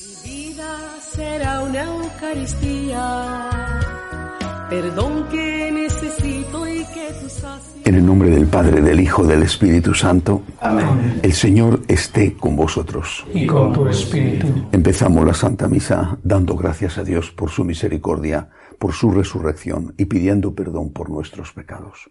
Mi vida será una Eucaristía, perdón que necesito y que tú. En el nombre del Padre, del Hijo, del Espíritu Santo. Amén. El Señor esté con vosotros. y con tu espíritu. Empezamos la Santa Misa dando gracias a Dios por su misericordia, por su resurrección y pidiendo perdón por nuestros pecados.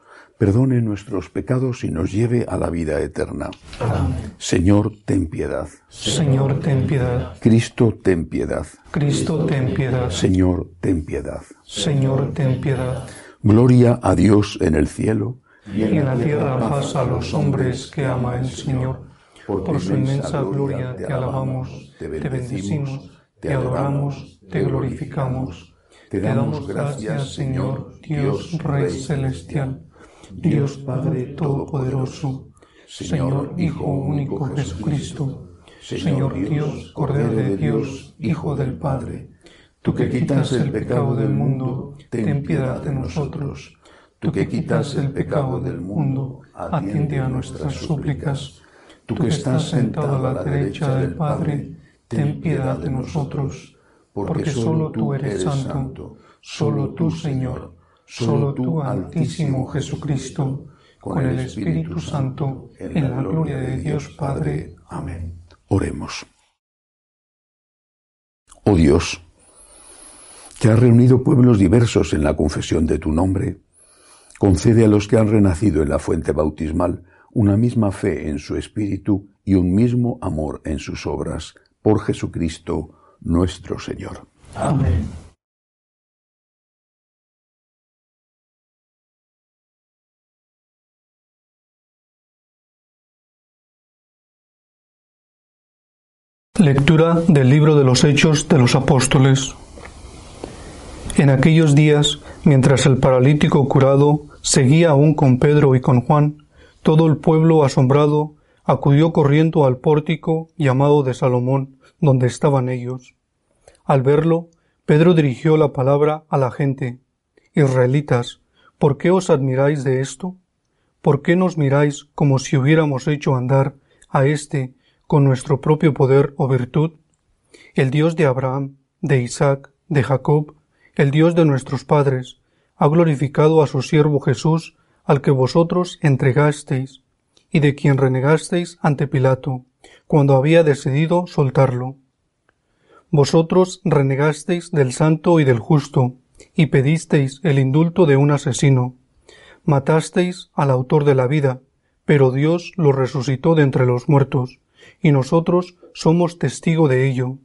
perdone nuestros pecados y nos lleve a la vida eterna. Señor, ten piedad. Señor, ten piedad. Cristo, ten piedad. Cristo, ten piedad. Señor, ten piedad. Señor, ten piedad. Gloria a Dios en el cielo Y en la tierra paz a los hombres que ama el Señor. Por su inmensa gloria te alabamos, te bendecimos, te adoramos, te glorificamos. Te damos gracias, Señor, Dios Rey Celestial, Dios Padre Todopoderoso, Señor Hijo único Jesucristo, Señor Dios, Cordero de Dios, Hijo del Padre. Tú que quitas el pecado del mundo, ten piedad de nosotros. Tú que quitas el pecado del mundo, atiende a nuestras súplicas. Tú que estás sentado a la derecha del Padre, ten piedad de nosotros, porque solo tú eres santo, solo tú, Señor, solo tú, Altísimo Jesucristo, con el Espíritu Santo, en la gloria de Dios Padre. Amén. Oremos. Oh Dios, que has reunido pueblos diversos en la confesión de tu nombre, concede a los que han renacido en la fuente bautismal una misma fe en su espíritu y un mismo amor en sus obras, por Jesucristo nuestro Señor. Amén. Lectura del libro de los Hechos de los Apóstoles. En aquellos días, mientras el paralítico curado seguía aún con Pedro y con Juan, todo el pueblo asombrado acudió corriendo al pórtico llamado de Salomón, donde estaban ellos. Al verlo, Pedro dirigió la palabra a la gente. Israelitas, ¿por qué os admiráis de esto? ¿Por qué nos miráis como si hubiéramos hecho andar a éste con nuestro propio poder o virtud? El Dios de Abraham, de Isaac, de Jacob, el Dios de nuestros padres, ha glorificado a su siervo Jesús, al que vosotros entregasteis, y de quien renegasteis ante Pilato, cuando había decidido soltarlo. Vosotros renegasteis del santo y del justo, y pedisteis el indulto de un asesino. Matasteis al autor de la vida, pero Dios lo resucitó de entre los muertos, y nosotros somos testigo de ello.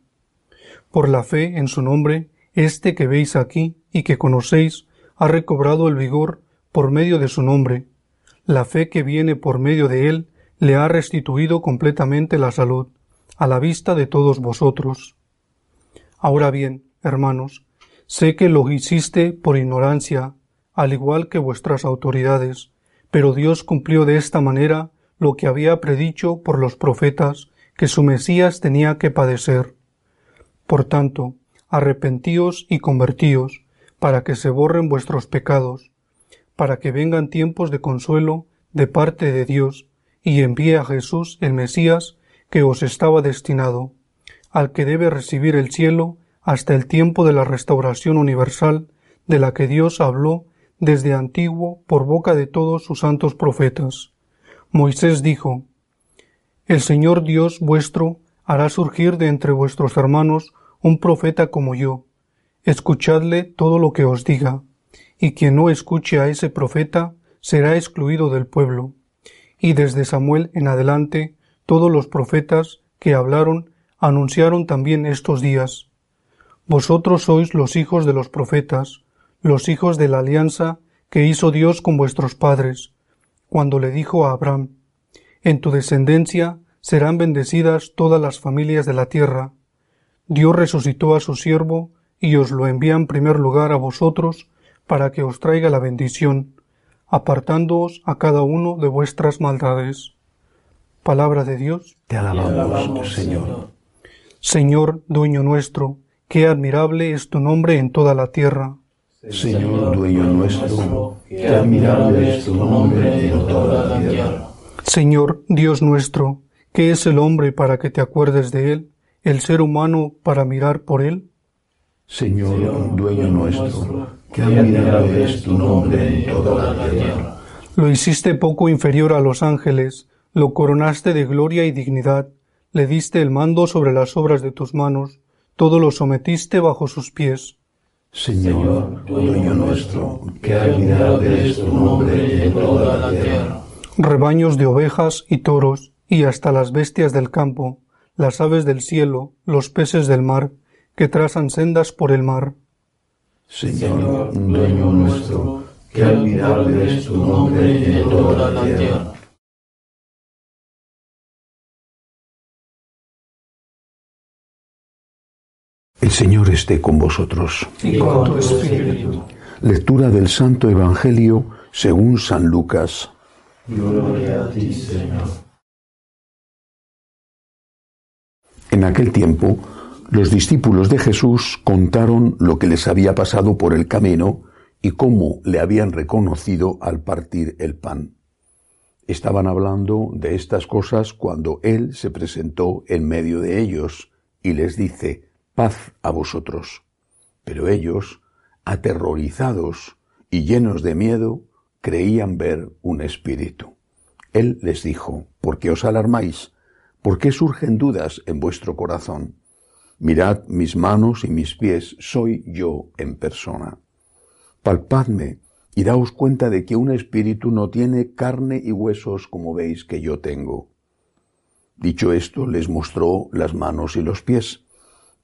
Por la fe en su nombre, este que veis aquí y que conocéis ha recobrado el vigor por medio de su nombre. La fe que viene por medio de él le ha restituido completamente la salud, a la vista de todos vosotros. Ahora bien, hermanos, sé que lo hiciste por ignorancia, al igual que vuestras autoridades, pero Dios cumplió de esta manera lo que había predicho por los profetas que su Mesías tenía que padecer. Por tanto, arrepentíos y convertíos, para que se borren vuestros pecados, para que vengan tiempos de consuelo de parte de Dios, y envíe a Jesús el Mesías que os estaba destinado, al que debe recibir el cielo hasta el tiempo de la restauración universal de la que Dios habló desde antiguo por boca de todos sus santos profetas. Moisés dijo, El Señor Dios vuestro hará surgir de entre vuestros hermanos un profeta como yo. Escuchadle todo lo que os diga, y quien no escuche a ese profeta será excluido del pueblo. Y desde Samuel en adelante todos los profetas que hablaron anunciaron también estos días. Vosotros sois los hijos de los profetas, los hijos de la alianza que hizo Dios con vuestros padres, cuando le dijo a Abraham, En tu descendencia serán bendecidas todas las familias de la tierra. Dios resucitó a su siervo y os lo envía en primer lugar a vosotros para que os traiga la bendición, apartándoos a cada uno de vuestras maldades. Palabra de Dios. Te alabamos, Señor. Señor, dueño nuestro, qué admirable es tu nombre en toda la tierra. Señor, dueño nuestro, qué admirable es tu nombre en toda la tierra. Señor, Dios nuestro, ¿qué es el hombre para que te acuerdes de él, el ser humano para mirar por él? Señor, dueño nuestro, qué admirable es tu nombre en toda la tierra. Lo hiciste poco inferior a los ángeles, lo coronaste de gloria y dignidad, le diste el mando sobre las obras de tus manos, todo lo sometiste bajo sus pies. Señor, dueño nuestro, qué admirable es tu nombre en toda la tierra. Rebaños de ovejas y toros, y hasta las bestias del campo, las aves del cielo, los peces del mar, que trazan sendas por el mar. Señor, dueño nuestro, qué admirable es tu nombre en toda la tierra. El Señor esté con vosotros. Y con tu espíritu. Lectura del Santo Evangelio según San Lucas. Gloria a ti, Señor. En aquel tiempo, los discípulos de Jesús contaron lo que les había pasado por el camino y cómo le habían reconocido al partir el pan. Estaban hablando de estas cosas cuando Él se presentó en medio de ellos y les dice, paz a vosotros. Pero ellos, aterrorizados y llenos de miedo, creían ver un espíritu. Él les dijo, ¿por qué os alarmáis? ¿Por qué surgen dudas en vuestro corazón? Mirad mis manos y mis pies, soy yo en persona. Palpadme y daos cuenta de que un espíritu no tiene carne y huesos como veis que yo tengo. Dicho esto, les mostró las manos y los pies,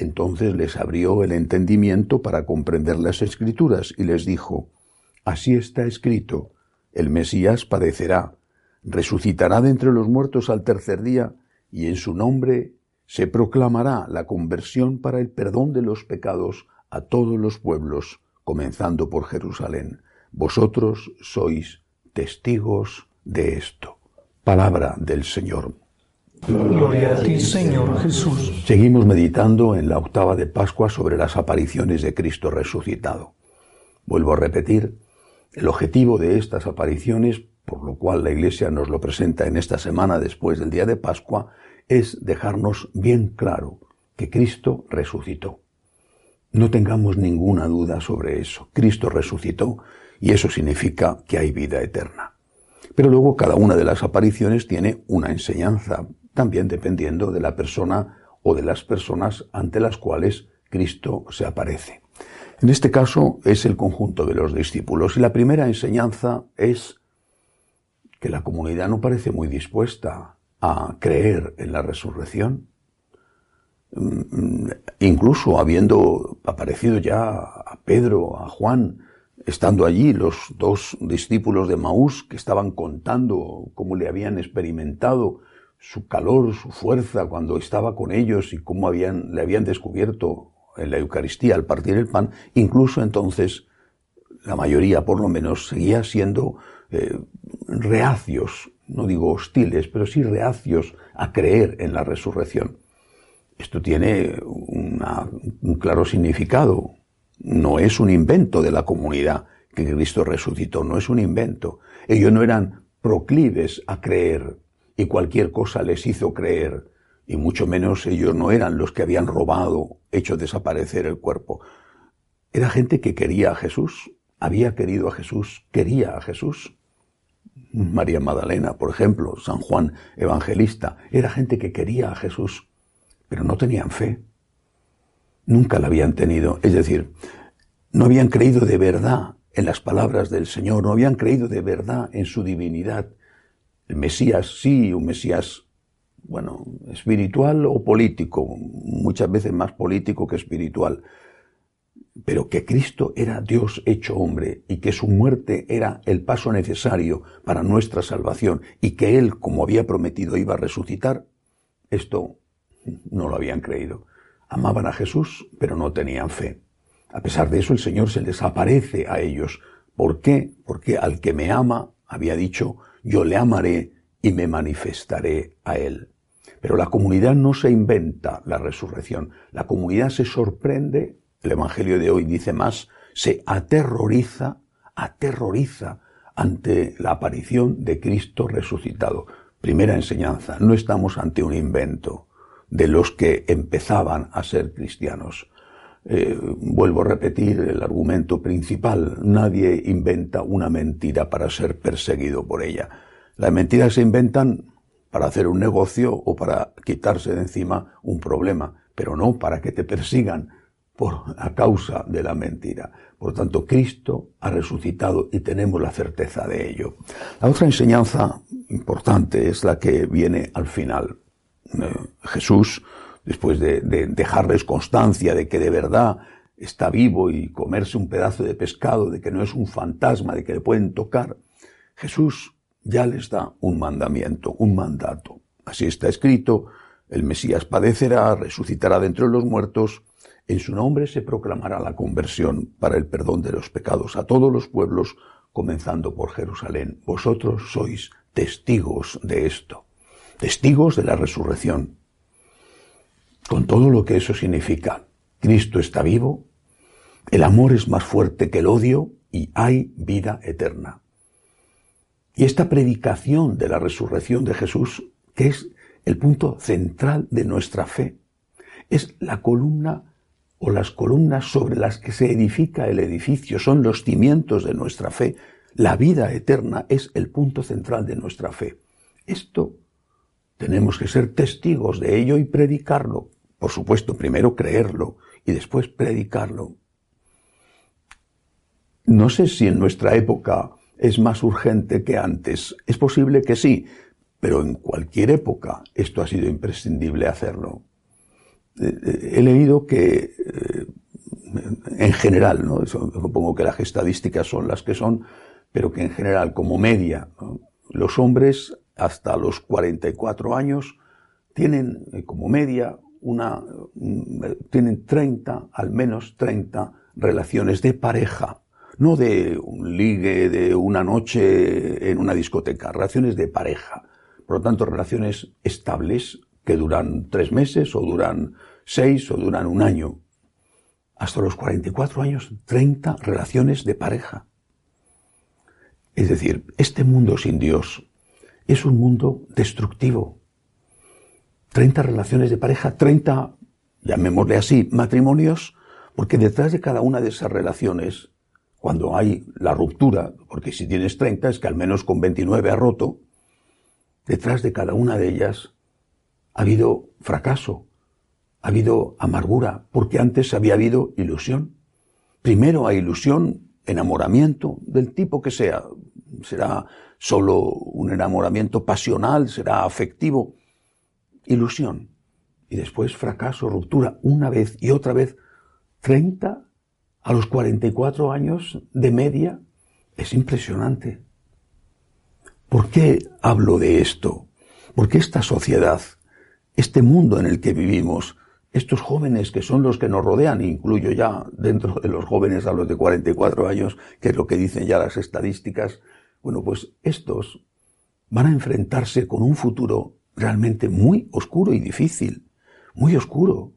Entonces les abrió el entendimiento para comprender las escrituras y les dijo, Así está escrito, el Mesías padecerá, resucitará de entre los muertos al tercer día, y en su nombre se proclamará la conversión para el perdón de los pecados a todos los pueblos, comenzando por Jerusalén. Vosotros sois testigos de esto. Palabra del Señor. Gloria a ti, Señor Jesús. Seguimos meditando en la octava de Pascua sobre las apariciones de Cristo resucitado. Vuelvo a repetir, el objetivo de estas apariciones, por lo cual la Iglesia nos lo presenta en esta semana después del día de Pascua, es dejarnos bien claro que Cristo resucitó. No tengamos ninguna duda sobre eso. Cristo resucitó y eso significa que hay vida eterna. Pero luego cada una de las apariciones tiene una enseñanza, también dependiendo de la persona o de las personas ante las cuales Cristo se aparece. En este caso es el conjunto de los discípulos y la primera enseñanza es que la comunidad no parece muy dispuesta a creer en la resurrección, mm, incluso habiendo aparecido ya a Pedro, a Juan, estando allí los dos discípulos de Maús que estaban contando cómo le habían experimentado su calor, su fuerza cuando estaba con ellos y cómo habían, le habían descubierto en la Eucaristía al partir el pan, incluso entonces la mayoría por lo menos seguía siendo eh, reacios no digo hostiles, pero sí reacios a creer en la resurrección. Esto tiene un claro significado. No es un invento de la comunidad que Cristo resucitó, no es un invento. Ellos no eran proclives a creer y cualquier cosa les hizo creer, y mucho menos ellos no eran los que habían robado, hecho desaparecer el cuerpo. Era gente que quería a Jesús, había querido a Jesús, quería a Jesús María Magdalena, por ejemplo, San Juan Evangelista, era gente que quería a Jesús, pero no tenían fe. Nunca la habían tenido. Es decir, no habían creído de verdad en las palabras del Señor, no habían creído de verdad en su divinidad. Mesías sí, un Mesías, bueno, espiritual o político, muchas veces más político que espiritual, pero que Cristo era Dios hecho hombre y que su muerte era el paso necesario para nuestra salvación y que Él, como había prometido, iba a resucitar, esto no lo habían creído. Amaban a Jesús, pero no tenían fe. A pesar de eso, el Señor se les aparece a ellos. ¿Por qué? Porque al que me ama, había dicho, yo le amaré y me manifestaré a él. Pero la comunidad no se inventa la resurrección. La comunidad se sorprende, el Evangelio de hoy dice más, se aterroriza, aterroriza ante la aparición de Cristo resucitado. Primera enseñanza, no estamos ante un invento de los que empezaban a ser cristianos. Eh, vuelvo a repetir el argumento principal. Nadie inventa una mentira para ser perseguido por ella. Las mentiras se inventan para hacer un negocio o para quitarse de encima un problema, pero no para que te persigan por a causa de la mentira. Por tanto, Cristo ha resucitado y tenemos la certeza de ello. La otra enseñanza importante es la que viene al final. Eh, Jesús después de, dejarles constancia de que de verdad está vivo y comerse un pedazo de pescado, de que no es un fantasma, de que le pueden tocar, Jesús ya les da un mandamiento, un mandato. Así está escrito, el Mesías padecerá, resucitará dentro de los muertos, en su nombre se proclamará la conversión para el perdón de los pecados a todos los pueblos, comenzando por Jerusalén. Vosotros sois testigos de esto, testigos de la resurrección con todo lo que eso significa. Cristo está vivo, el amor es más fuerte que el odio y hay vida eterna. Y esta predicación de la resurrección de Jesús, que es el punto central de nuestra fe, es la columna o las columnas sobre las que se edifica el edificio, son los cimientos de nuestra fe. La vida eterna es el punto central de nuestra fe. Esto tenemos que ser testigos de ello y predicarlo, por supuesto, primero creerlo y después predicarlo. No sé si en nuestra época es más urgente que antes. Es posible que sí, pero en cualquier época esto ha sido imprescindible hacerlo. Eh, eh, he leído que eh, en general, ¿no? supongo que las estadísticas son las que son, pero que en general, como media, los hombres hasta los 44 años tienen como media una, mm, tienen 30, al menos 30 relaciones de pareja, no de un ligue de una noche en una discoteca, relaciones de pareja. Por lo tanto, relaciones estables que duran tres meses o duran seis o duran un año. Hasta los 44 años, 30 relaciones de pareja. Es decir, este mundo sin Dios es un mundo destructivo, 30 relaciones de pareja, 30, llamémosle así, matrimonios, porque detrás de cada una de esas relaciones, cuando hay la ruptura, porque si tienes 30 es que al menos con 29 ha roto, detrás de cada una de ellas ha habido fracaso, ha habido amargura, porque antes había habido ilusión. Primero hay ilusión, enamoramiento, del tipo que sea. Será solo un enamoramiento pasional, será afectivo, ilusión. Y después fracaso, ruptura, una vez y otra vez. 30 a los 44 años de media es impresionante. ¿Por qué hablo de esto? Porque esta sociedad, este mundo en el que vivimos, estos jóvenes que son los que nos rodean, incluyo ya dentro de los jóvenes a los de 44 años, que es lo que dicen ya las estadísticas, bueno, pues estos van a enfrentarse con un futuro realmente muy oscuro y difícil, muy oscuro,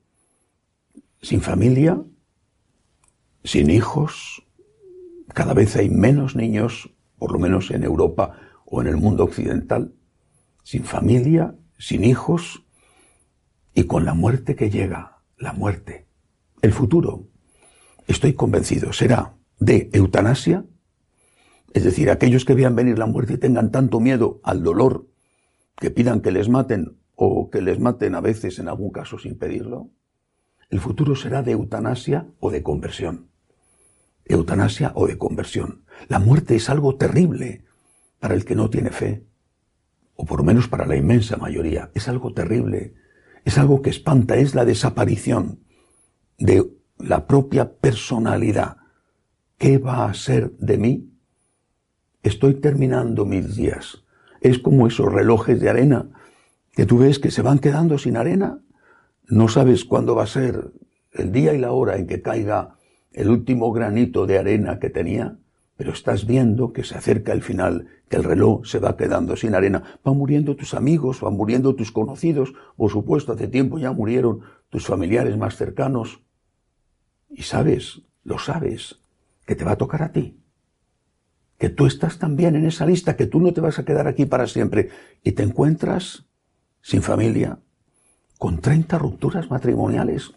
sin familia, sin hijos, cada vez hay menos niños, por lo menos en Europa o en el mundo occidental, sin familia, sin hijos y con la muerte que llega, la muerte. El futuro, estoy convencido, será de eutanasia Es decir, aquellos que vean venir la muerte y tengan tanto miedo al dolor, que pidan que les maten o que les maten a veces en algún caso sin pedirlo, el futuro será de eutanasia o de conversión. Eutanasia o de conversión. La muerte es algo terrible para el que no tiene fe, o por lo menos para la inmensa mayoría. Es algo terrible, es algo que espanta, es la desaparición de la propia personalidad. ¿Qué va a ser de mí? Estoy terminando mis días. Es como esos relojes de arena que tú ves que se van quedando sin arena. No sabes cuándo va a ser el día y la hora en que caiga el último granito de arena que tenía, pero estás viendo que se acerca el final, que el reloj se va quedando sin arena. Van muriendo tus amigos, van muriendo tus conocidos, por supuesto, hace tiempo ya murieron tus familiares más cercanos. Y sabes, lo sabes, que te va a tocar a ti. Que tú estás también en esa lista, que tú no te vas a quedar aquí para siempre. Y te encuentras sin familia, con 30 rupturas matrimoniales.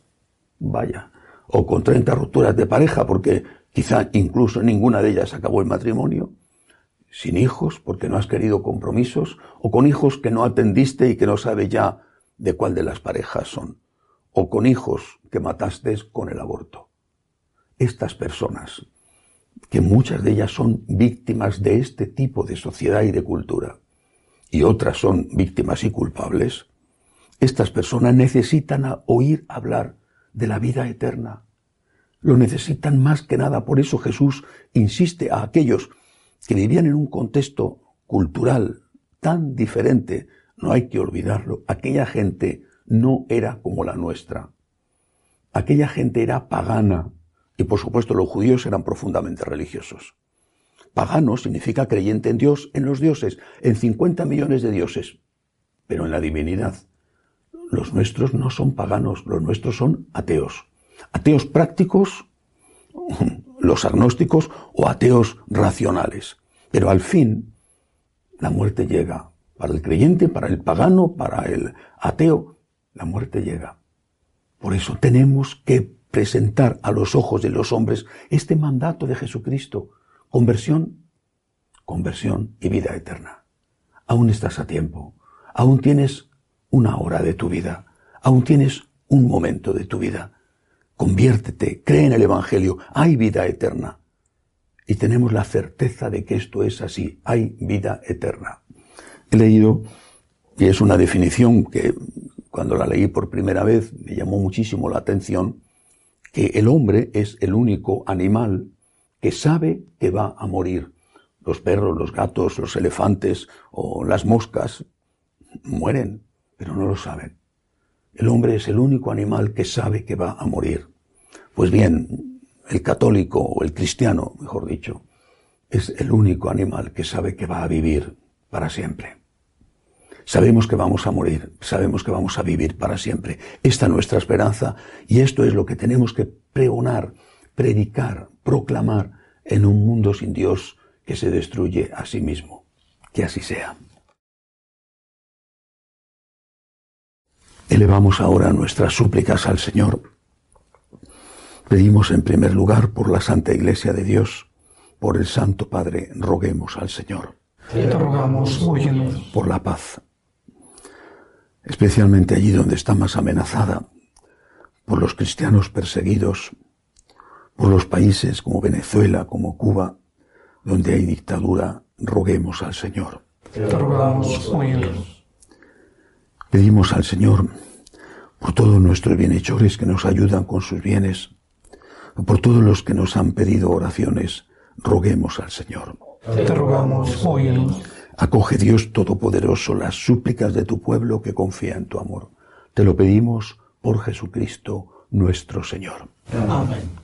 Vaya. O con 30 rupturas de pareja, porque quizá incluso ninguna de ellas acabó el matrimonio. Sin hijos, porque no has querido compromisos. O con hijos que no atendiste y que no sabe ya de cuál de las parejas son o con hijos que mataste con el aborto. Estas personas, que muchas de ellas son víctimas de este tipo de sociedad y de cultura, y otras son víctimas y culpables, estas personas necesitan oír hablar de la vida eterna. Lo necesitan más que nada, por eso Jesús insiste a aquellos que vivían en un contexto cultural tan diferente, no hay que olvidarlo, aquella gente no era como la nuestra. Aquella gente era pagana y por supuesto los judíos eran profundamente religiosos. Pagano significa creyente en Dios, en los dioses, en 50 millones de dioses, pero en la divinidad. Los nuestros no son paganos, los nuestros son ateos. Ateos prácticos, los agnósticos o ateos racionales. Pero al fin, la muerte llega para el creyente, para el pagano, para el ateo, la muerte llega. Por eso tenemos que presentar a los ojos de los hombres este mandato de Jesucristo. Conversión, conversión y vida eterna. Aún estás a tiempo. Aún tienes una hora de tu vida. Aún tienes un momento de tu vida. Conviértete, cree en el Evangelio. Hay vida eterna. Y tenemos la certeza de que esto es así. Hay vida eterna. He leído, y es una definición que cuando la leí por primera vez me llamó muchísimo la atención que el hombre es el único animal que sabe que va a morir. Los perros, los gatos, los elefantes o las moscas mueren, pero no lo saben. El hombre es el único animal que sabe que va a morir. Pues bien, el católico o el cristiano, mejor dicho, es el único animal que sabe que va a vivir para siempre. Sabemos que vamos a morir, sabemos que vamos a vivir para siempre. Esta es nuestra esperanza y esto es lo que tenemos que pregonar, predicar, proclamar en un mundo sin Dios que se destruye a sí mismo. Que así sea. Elevamos ahora nuestras súplicas al Señor. Pedimos en primer lugar por la Santa Iglesia de Dios, por el Santo Padre, roguemos al Señor. Te rogamos, óyenos. Por la paz especialmente allí donde está más amenazada por los cristianos perseguidos, por los países como Venezuela, como Cuba, donde hay dictadura, roguemos al Señor. Te rogamos, Pedimos al Señor por todos nuestros bienhechores que nos ayudan con sus bienes, por todos los que nos han pedido oraciones, roguemos al Señor. Te rogamos, óyenos. Acoge Dios Todopoderoso las súplicas de tu pueblo que confía en tu amor. Te lo pedimos por Jesucristo nuestro Señor. Amén.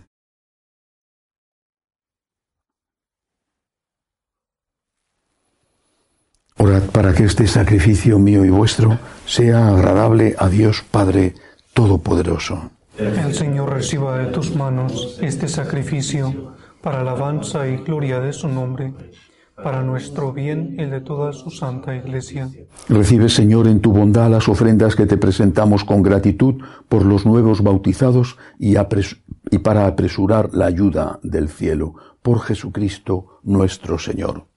Orad para que este sacrificio mío y vuestro sea agradable a Dios Padre Todopoderoso. El Señor reciba de tus manos este sacrificio para alabanza y gloria de su nombre, para nuestro bien y de toda su santa iglesia. Recibe, Señor, en tu bondad las ofrendas que te presentamos con gratitud por los nuevos bautizados y, y para apresurar la ayuda del cielo, por Jesucristo nuestro Señor.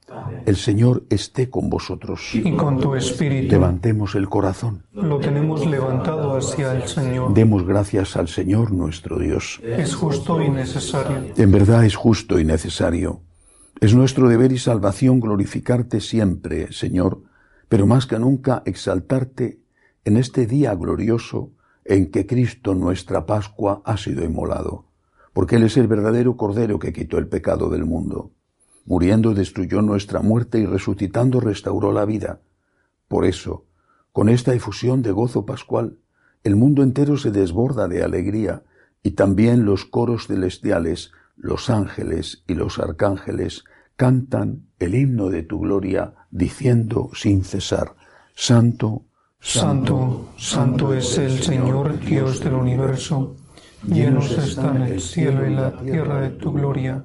El Señor esté con vosotros. Y con tu espíritu. Levantemos el corazón. Lo tenemos levantado hacia el Señor. Demos gracias al Señor nuestro Dios. Es justo y necesario. En verdad es justo y necesario. Es nuestro deber y salvación glorificarte siempre, Señor, pero más que nunca exaltarte en este día glorioso en que Cristo nuestra Pascua ha sido inmolado, porque Él es el verdadero Cordero que quitó el pecado del mundo. Muriendo destruyó nuestra muerte y resucitando restauró la vida. Por eso, con esta efusión de gozo pascual, el mundo entero se desborda de alegría y también los coros celestiales, los ángeles y los arcángeles cantan el himno de tu gloria diciendo sin cesar, Santo, Santo, Santo es el Señor Dios del universo, llenos están el cielo y la tierra de tu gloria.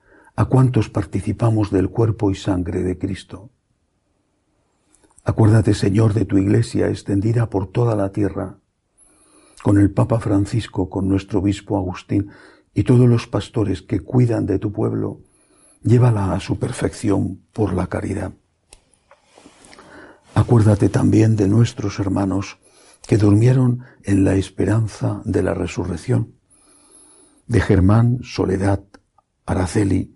a cuantos participamos del cuerpo y sangre de Cristo. Acuérdate, Señor, de tu iglesia extendida por toda la tierra, con el Papa Francisco, con nuestro obispo Agustín y todos los pastores que cuidan de tu pueblo, llévala a su perfección por la caridad. Acuérdate también de nuestros hermanos que durmieron en la esperanza de la resurrección de Germán, Soledad, Araceli,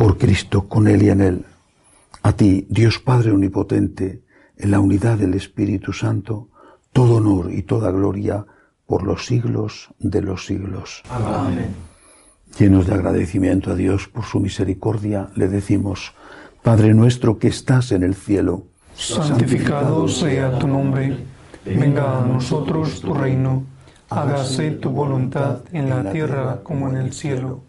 Por Cristo, con Él y en Él, a ti, Dios Padre Omnipotente, en la unidad del Espíritu Santo, todo honor y toda gloria por los siglos de los siglos. Amén. Llenos de agradecimiento a Dios por su misericordia, le decimos, Padre nuestro que estás en el cielo, santificado sea tu nombre, venga a nosotros tu reino, hágase tu voluntad en la tierra como en el cielo.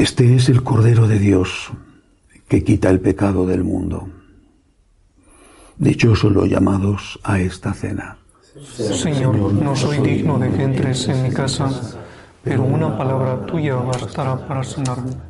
Este es el Cordero de Dios que quita el pecado del mundo. Dichosos los llamados a esta cena. Señor, no soy digno de que entres en mi casa, pero una palabra tuya bastará para sanarme.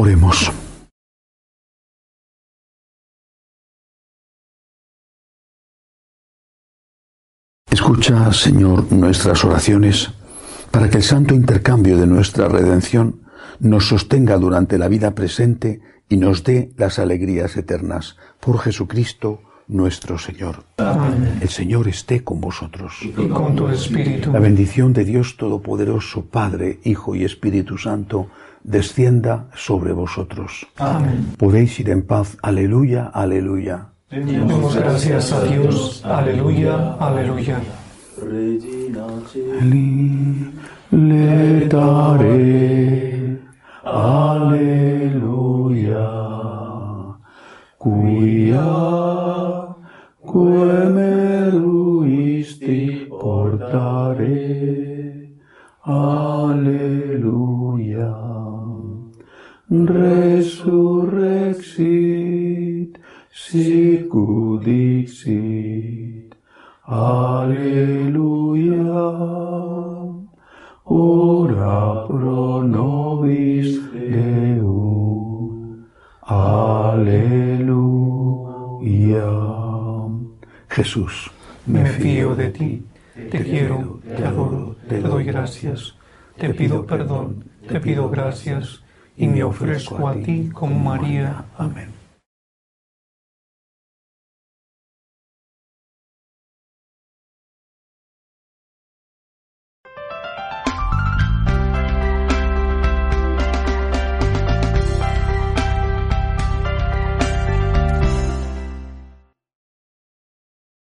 Oremos. Escucha, Señor, nuestras oraciones para que el santo intercambio de nuestra redención nos sostenga durante la vida presente y nos dé las alegrías eternas. Por Jesucristo nuestro Señor. Amén. El Señor esté con vosotros. Y con tu espíritu. La bendición de Dios Todopoderoso, Padre, Hijo y Espíritu Santo, descienda sobre vosotros. Amén. Podéis ir en paz. Aleluya, aleluya. Demos gracias a Dios. Aleluya, aleluya. Le daré. Aleluya. Quia quem eruisti portare. Aleluya. Resurrexit sicut dixit. Aleluya. Ora pro nobis Deus. Aleluya. Jesús, Me fío de ti, te quiero, te adoro, te doy gracias, te pido perdón, te pido gracias y me ofrezco a ti como María. Amén.